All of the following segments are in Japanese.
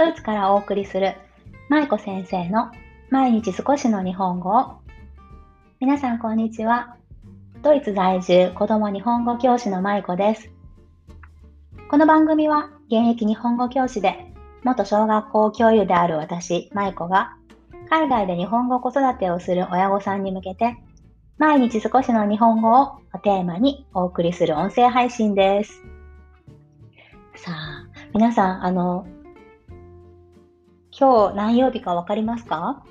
ドイツからお送りする舞子先生の毎日少しの日本語を。皆さんこんにちは。ドイツ在住子供日本語教師の舞子です。この番組は現役日本語教師で元小学校教諭である私舞子が海外で日本語子育てをする親御さんに向けて毎日少しの日本語をテーマにお送りする音声配信です。さあ、皆さん、あの、今日何曜日かわかりますか？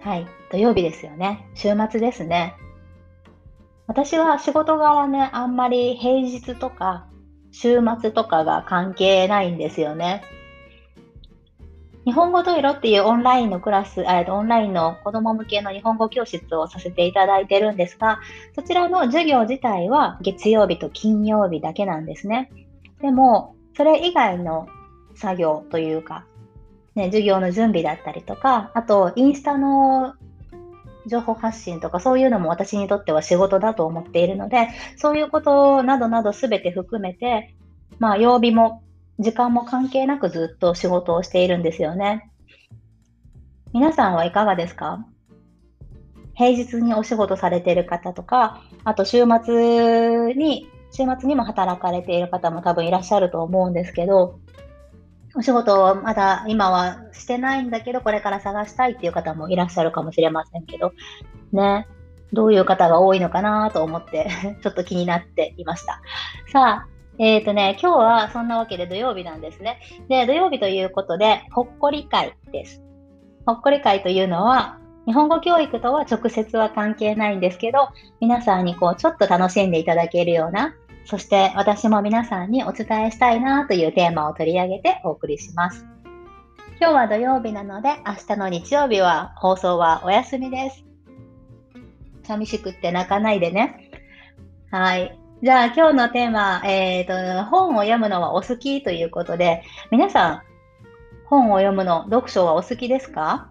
はい、土曜日ですよね。週末ですね。私は仕事柄ね、あんまり平日とか週末とかが関係ないんですよね。日本語と色っていうオンラインのクラス、えオンラインの子供向けの日本語教室をさせていただいてるんですが、そちらの授業自体は月曜日と金曜日だけなんですね。でも、それ以外の作業というか、ね、授業の準備だったりとか、あと、インスタの情報発信とかそういうのも私にとっては仕事だと思っているので、そういうことなどなどすべて含めて、まあ、曜日も時間も関係なくずっと仕事をしているんですよね。皆さんはいかがですか？平日にお仕事されている方とか、あと週末に週末にも働かれている方も多分いらっしゃると思うんですけど、お仕事をまだ今はしてないんだけど、これから探したいっていう方もいらっしゃるかもしれませんけど、ね、どういう方が多いのかなと思って ちょっと気になっていました。さあ、えっ、ー、とね、今日はそんなわけで土曜日なんですね。で、土曜日ということで、ほっこり会です。ほっこり会というのは、日本語教育とは直接は関係ないんですけど、皆さんにこう、ちょっと楽しんでいただけるような、そして私も皆さんにお伝えしたいなというテーマを取り上げてお送りします。今日は土曜日なので、明日の日曜日は放送はお休みです。寂しくって泣かないでね。はい。じゃあ今日のテーマ、えっ、ー、と、本を読むのはお好きということで、皆さん、本を読むの、読書はお好きですか？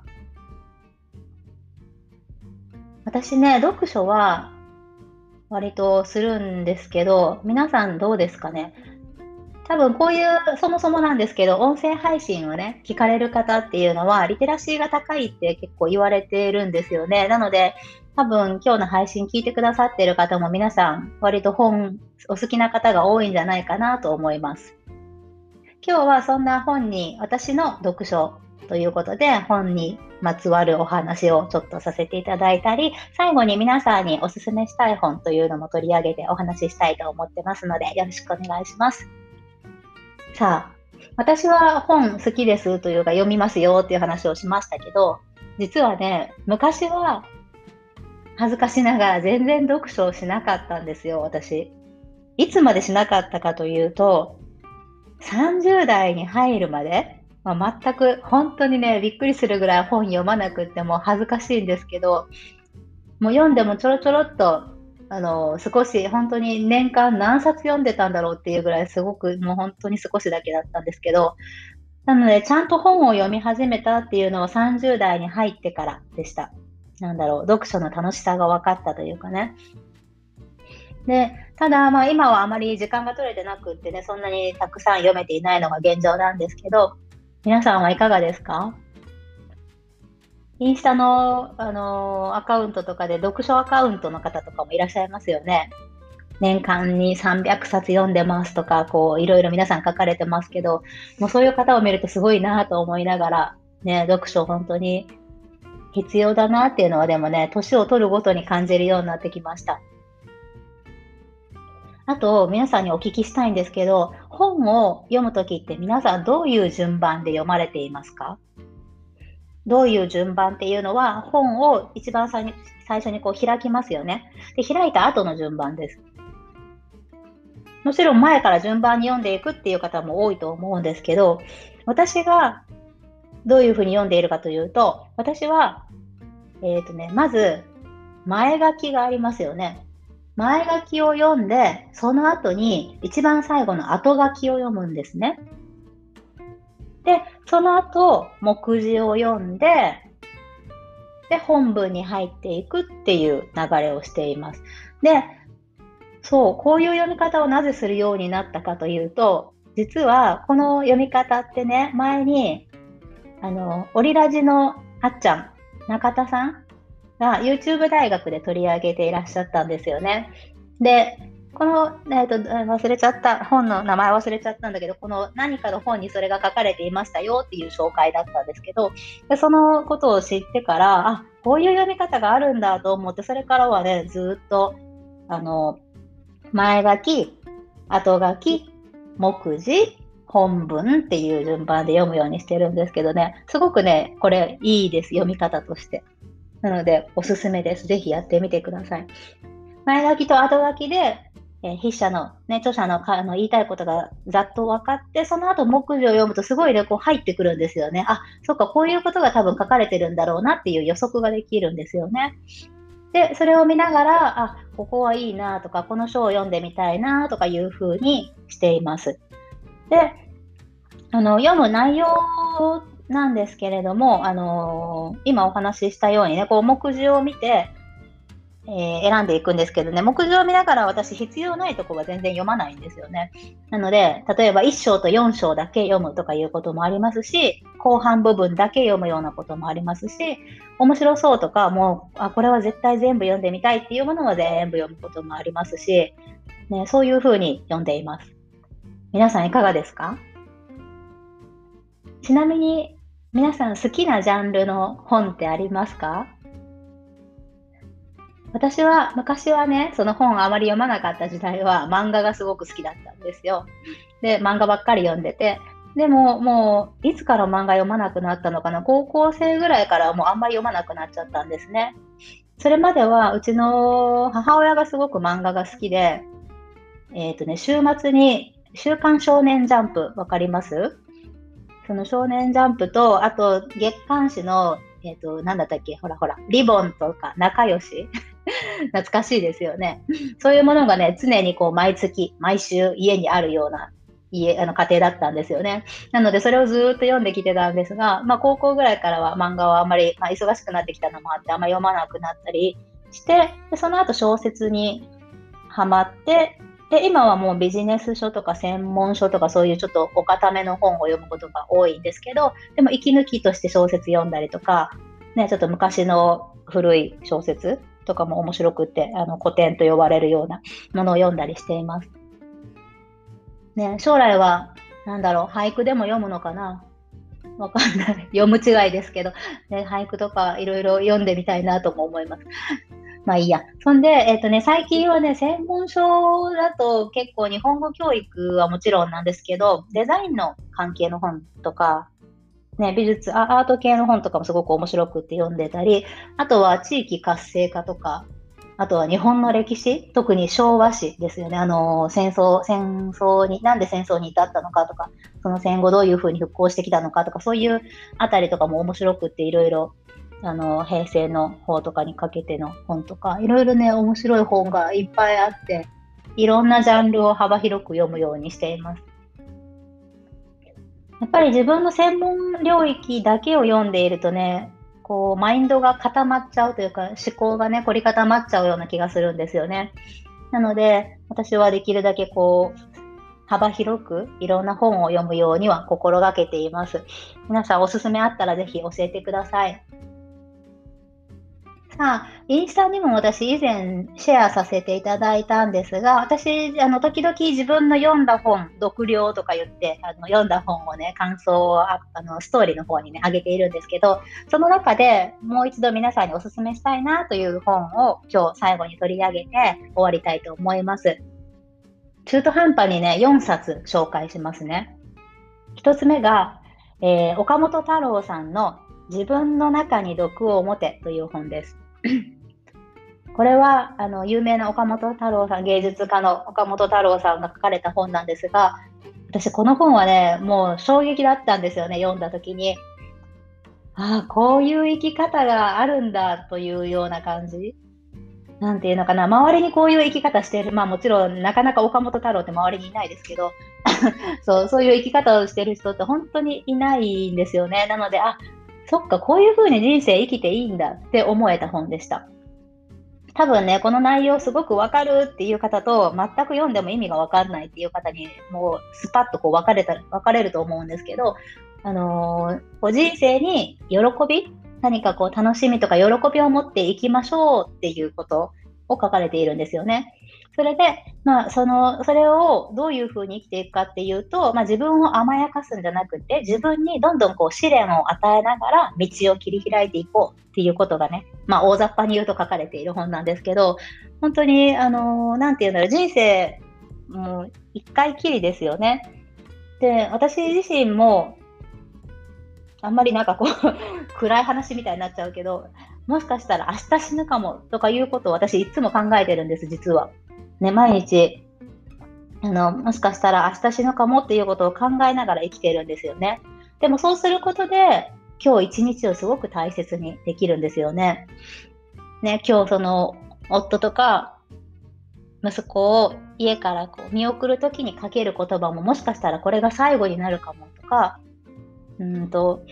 私ね、読書は割とするんですけど、皆さんどうですかね？多分こういう、そもそもなんですけど、音声配信をね、聞かれる方っていうのは、リテラシーが高いって結構言われてるんですよね。なので、多分今日の配信聞いてくださってる方も皆さん、割と本お好きな方が多いんじゃないかなと思います。今日はそんな本に、私の読書ということで、本にまつわるお話をちょっとさせていただいたり、最後に皆さんにおすすめしたい本というのも取り上げてお話ししたいと思ってますので、よろしくお願いします。さあ、私は本好きですというか読みますよっていう話をしましたけど、実はね、昔は恥ずかしながら全然読書をしなかったんですよ、私。いつまでしなかったかというと、30代に入るまでまあ、全く本当にね、びっくりするぐらい本読まなくっても恥ずかしいんですけど、もう読んでもちょろちょろっと、あの、少し本当に年間何冊読んでたんだろうっていうぐらいすごくもう本当に少しだけだったんですけど、なのでちゃんと本を読み始めたっていうのは30代に入ってからでした。なんだろう、読書の楽しさが分かったというかね。で、ただ、まあ今はあまり時間が取れてなくってね、そんなにたくさん読めていないのが現状なんですけど、皆さんはいかがですか？インスタの、あの、アカウントとかで読書アカウントの方とかもいらっしゃいますよね。年間に300冊読んでますとか、こう、いろいろ皆さん書かれてますけど、もうそういう方を見るとすごいなと思いながら、ね、読書本当に必要だなっていうのはでもね、年を取るごとに感じるようになってきました。あと、皆さんにお聞きしたいんですけど、本を読むときって皆さんどういう順番で読まれていますか？どういう順番っていうのは、本を一番最初にこう開きますよね。で、開いた後の順番です。もちろん前から順番に読んでいくっていう方も多いと思うんですけど、私がどういうふうに読んでいるかというと、私は、えっ、ー、とね、まず、前書きがありますよね。前書きを読んで、その後に一番最後の後書きを読むんですね。で、その後、目次を読んで、で、本文に入っていくっていう流れをしています。で、そう、こういう読み方をなぜするようになったかというと、実はこの読み方ってね、前に、あの、オリラジのあっちゃん、中田さんが YouTube 大学で取り上げていらっしゃったんですよね。で、この、えーと、忘れちゃった、本の名前忘れちゃったんだけど、この何かの本にそれが書かれていましたよっていう紹介だったんですけど、でそのことを知ってから、あ、こういう読み方があるんだと思って、それからはね、ずっと、あの、前書き、後書き、目次、本文っていう順番で読むようにしてるんですけどね、すごくね、これいいです、読み方として。なので、おすすめです。ぜひやってみてください。前書きと後書きで、えー、筆者の、ね、著者のあの言いたいことがざっと分かって、その後目次を読むとすごいね、こう入ってくるんですよね。あ、そっか、こういうことが多分書かれてるんだろうなっていう予測ができるんですよね。で、それを見ながら、あ、ここはいいなとか、この書を読んでみたいなとかいうふうにしています。で、あの、読む内容なんですけれども、あのー、今お話ししたようにね、こう目次を見て、えー、選んでいくんですけどね、目次を見ながら私必要ないとこは全然読まないんですよね。なので、例えば1章と4章だけ読むとかいうこともありますし、後半部分だけ読むようなこともありますし、面白そうとか、もう、あ、これは絶対全部読んでみたいっていうものは全部読むこともありますし、ね、そういうふうに読んでいます。皆さんいかがですか？ちなみに、皆さん好きなジャンルの本ってありますか？私は昔はね、その本あまり読まなかった時代は漫画がすごく好きだったんですよ。で、漫画ばっかり読んでて、でももういつから漫画読まなくなったのかな、高校生ぐらいからもうあんまり読まなくなっちゃったんですね。それまではうちの母親がすごく漫画が好きで、えっ、ー、とね、週末に週刊少年ジャンプわかります？その少年ジャンプと、あと月刊誌の、えっ、ー、と、なんだったっけほらほら、リボンとか仲良し？懐かしいですよね。そういうものがね、常にこう毎月、毎週家にあるような家、あの家庭だったんですよね。なので、それをずっと読んできてたんですが、まあ、高校ぐらいからは漫画はあんまり、まあ、忙しくなってきたのもあって、あんまり読まなくなったりして、でその後小説にハマって、で、今はもうビジネス書とか専門書とかそういうちょっとお堅めの本を読むことが多いんですけど、でも息抜きとして小説読んだりとか、ね、ちょっと昔の古い小説とかも面白くって、あの古典と呼ばれるようなものを読んだりしています。ね、将来は、なんだろう、俳句でも読むのかな？わかんない。読む違いですけど、ね、俳句とかいろいろ読んでみたいなとも思います。まあいいや。そんで、えっ、ー、とね、最近はね、専門書だと結構日本語教育はもちろんなんですけど、デザインの関係の本とか、ね、美術ア、ート系の本とかもすごく面白くって読んでたり、あとは地域活性化とか、あとは日本の歴史、特に昭和史ですよね。あの、戦争、戦争に、なんで戦争に至ったのかとか、その戦後どういうふうに復興してきたのかとか、そういうあたりとかも面白くっていろいろ、あの、平成の方とかにかけての本とか、いろいろね、面白い本がいっぱいあって、いろんなジャンルを幅広く読むようにしています。やっぱり自分の専門領域だけを読んでいるとね、こう、マインドが固まっちゃうというか、思考がね、凝り固まっちゃうような気がするんですよね。なので、私はできるだけこう、幅広くいろんな本を読むようには心がけています。皆さんおすすめあったらぜひ教えてください。さあ、インスタにも私以前シェアさせていただいたんですが、私、あの、時々自分の読んだ本、読了とか言って、あの、読んだ本をね、感想をあの、ストーリーの方にね、上げているんですけど、その中でもう一度皆さんにお勧めしたいなという本を今日最後に取り上げて終わりたいと思います。中途半端にね、4冊紹介しますね。1つ目が、えー、岡本太郎さんの自分の中に毒を持てという本です。これはあの有名な岡本太郎さん、芸術家の岡本太郎さんが書かれた本なんですが、私この本はね、もう衝撃だったんですよね、読んだ時に。ああ、こういう生き方があるんだというような感じ。なんていうのかな、周りにこういう生き方してる、まあもちろんなかなか岡本太郎って周りにいないですけど、そう、そういう生き方をしてる人って本当にいないんですよね。なので、あ、そっか、こういう風に人生生きていいんだって思えた本でした。多分ね、この内容すごくわかるっていう方と、全く読んでも意味がわかんないっていう方に、もうスパッとこう分かれた、分かれると思うんですけど、あのー、こう人生に喜び、何かこう楽しみとか喜びを持っていきましょうっていうことを書かれているんですよね。それで、まあ、その、それをどういうふうに生きていくかっていうと、まあ、自分を甘やかすんじゃなくて、自分にどんどんこう試練を与えながら道を切り開いていこうっていうことがね、まあ、大雑把に言うと書かれている本なんですけど、本当に、あの、なんていうんだろう、人生、もう一回きりですよね。で、私自身も、あんまりなんかこう 暗い話みたいになっちゃうけど、もしかしたら明日死ぬかもとかいうことを私いつも考えてるんです、実は。ね、毎日、あの、もしかしたら明日死ぬかもっていうことを考えながら生きてるんですよね。でもそうすることで、今日一日をすごく大切にできるんですよね。ね、今日その夫とか息子を家からこう見送るときにかける言葉ももしかしたらこれが最後になるかもとか、うんと、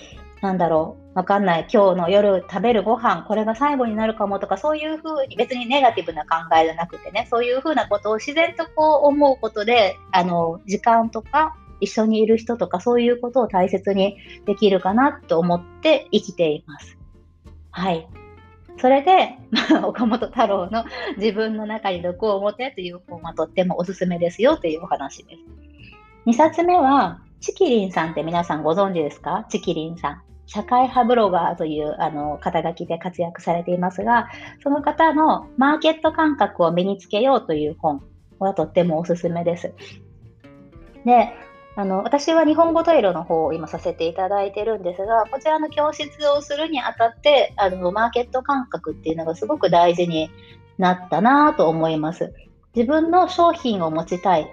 なんだろう、わかんない。今日の夜食べるご飯、これが最後になるかもとか、そういうふうに、別にネガティブな考えじゃなくてね、そういうふうなことを自然とこう思うことで、あの、時間とか、一緒にいる人とか、そういうことを大切にできるかなと思って生きています。はい。それで、ま あ岡本太郎の自分の中に毒を持てという本はとってもおすすめですよというお話です。2冊目は、チキリンさんって皆さんご存知ですか？チキリンさん。社会派ブロガーというあの肩書きで活躍されていますが、その方のマーケット感覚を身につけようという本はとってもおすすめです。で、あの私は日本語トイレの方を今させていただいてるんですが、こちらの教室をするにあたって、あのマーケット感覚っていうのがすごく大事になったなと思います。自分の商品を持ちたい。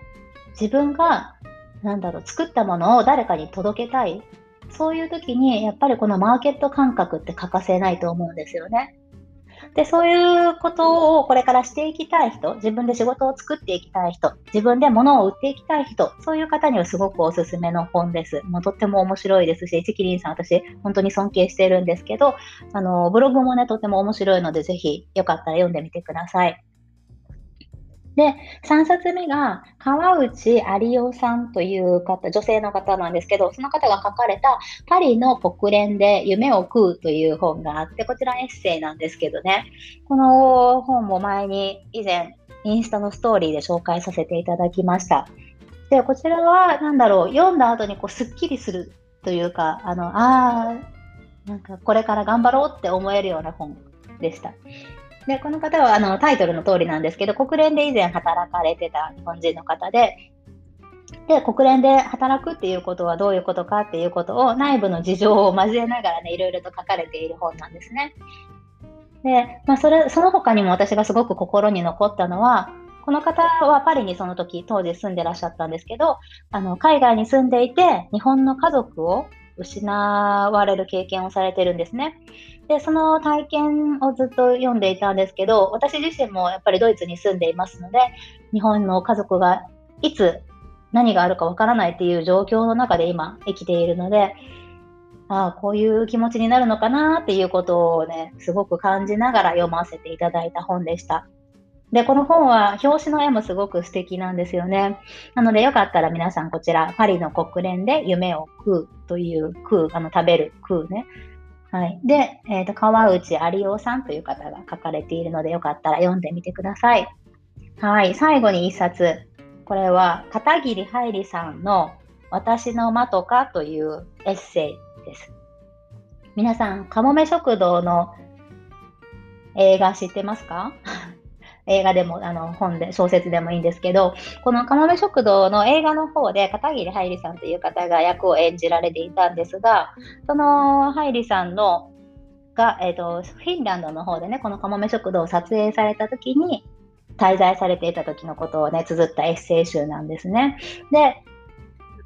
自分が、なんだろう、作ったものを誰かに届けたい。そういう時に、やっぱりこのマーケット感覚って欠かせないと思うんですよね。で、そういうことをこれからしていきたい人、自分で仕事を作っていきたい人、自分で物を売っていきたい人、そういう方にはすごくおすすめの本です。もうとっても面白いですし、チキリンさん私本当に尊敬してるんですけど、あの、ブログもね、とても面白いので、ぜひよかったら読んでみてください。で、3冊目が、川内有夫さんという方、女性の方なんですけど、その方が書かれた、パリの国連で夢を食うという本があって、こちらエッセイなんですけどね、この本も前に以前、インスタのストーリーで紹介させていただきました。で、こちらは、なんだろう、読んだ後にこう、すっきりするというか、あの、あー、なんかこれから頑張ろうって思えるような本でした。で、この方はあのタイトルの通りなんですけど、国連で以前働かれてた日本人の方で、で、国連で働くっていうことはどういうことかっていうことを内部の事情を交えながらね、いろいろと書かれている本なんですね。で、まあ、それ、その他にも私がすごく心に残ったのは、この方はパリにその時、当時住んでらっしゃったんですけど、あの、海外に住んでいて、日本の家族を失われる経験をされてるんですね。で、その体験をずっと読んでいたんですけど、私自身もやっぱりドイツに住んでいますので、日本の家族がいつ何があるかわからないっていう状況の中で今生きているので、ああ、こういう気持ちになるのかなっていうことをね、すごく感じながら読ませていただいた本でした。で、この本は表紙の絵もすごく素敵なんですよね。なのでよかったら皆さんこちら、パリの国連で夢を食うという食う、あの食べる食うね。はい。で、えっ、ー、と、川内有夫さんという方が書かれているので、よかったら読んでみてください。はい。最後に一冊。これは、片桐はいりさんの私の間とかというエッセイです。皆さん、かもめ食堂の映画知ってますか？映画でも、あの、本で、小説でもいいんですけど、このかもめ食堂の映画の方で、片桐はいりさんという方が役を演じられていたんですが、そのはいりさんの、が、えっ、ー、と、フィンランドの方でね、このかもめ食堂を撮影された時に、滞在されていた時のことをね、綴ったエッセイ集なんですね。で、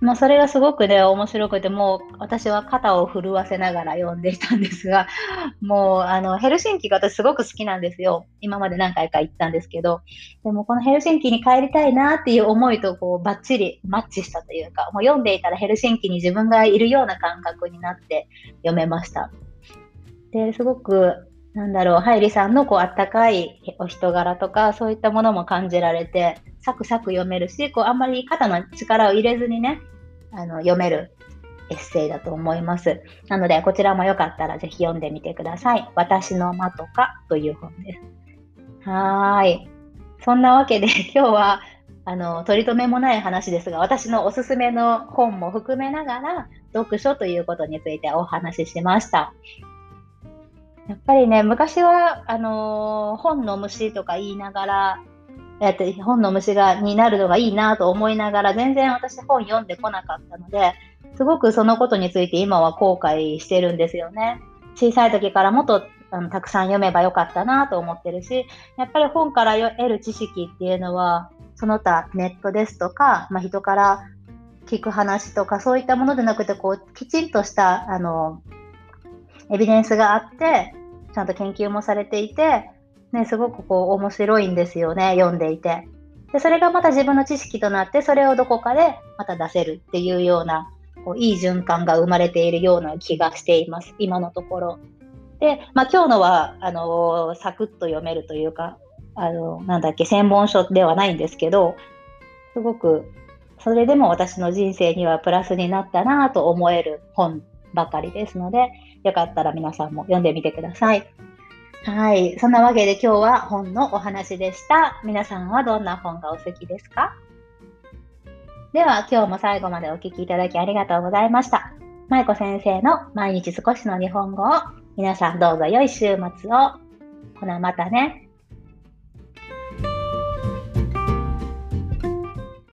まあ、それがすごくね、面白くて、もう私は肩を震わせながら読んでいたんですが、もう、あの、ヘルシンキが私すごく好きなんですよ。今まで何回か行ったんですけど、でもこのヘルシンキに帰りたいなっていう思いと、こう、バッチリマッチしたというか、もう読んでいたらヘルシンキに自分がいるような感覚になって読めました。で、すごく、なんだろう、ハイリさんのこうあったかいお人柄とか、そういったものも感じられて、サクサク読めるし、こうあんまり肩の力を入れずにね、あの読めるエッセイだと思います。なので、こちらもよかったらぜひ読んでみてください。私の間とかという本です。はーい。そんなわけで 今日はあの、取り留めもない話ですが、私のおすすめの本も含めながら、読書ということについてお話ししました。やっぱりね、昔は、あのー、本の虫とか言いながら、やって本の虫がになるのがいいなと思いながら、全然私本読んでこなかったので、すごくそのことについて今は後悔してるんですよね。小さい時からもっとあのたくさん読めばよかったなと思ってるし、やっぱり本から得る知識っていうのは、その他ネットですとか、まあ、人から聞く話とかそういったものでなくてこうきちんとしたあのエビデンスがあってちゃんと研究もされていて、ね、すごくこう面白いんですよね読んでいてでそれがまた自分の知識となってそれをどこかでまた出せるっていうようなこういい循環が生まれているような気がしています今のところ。で、まあ、今日のはあのサクッと読めるというかあの、なんだっけ、専門書ではないんですけど、すごく、それでも私の人生にはプラスになったなと思える本ばかりですので、よかったら皆さんも読んでみてください。はい。そんなわけで今日は本のお話でした。皆さんはどんな本がお好きですか？では今日も最後までお聴きいただきありがとうございました。舞子先生の毎日少しの日本語を皆さんどうぞ良い週末を。ほなまたね。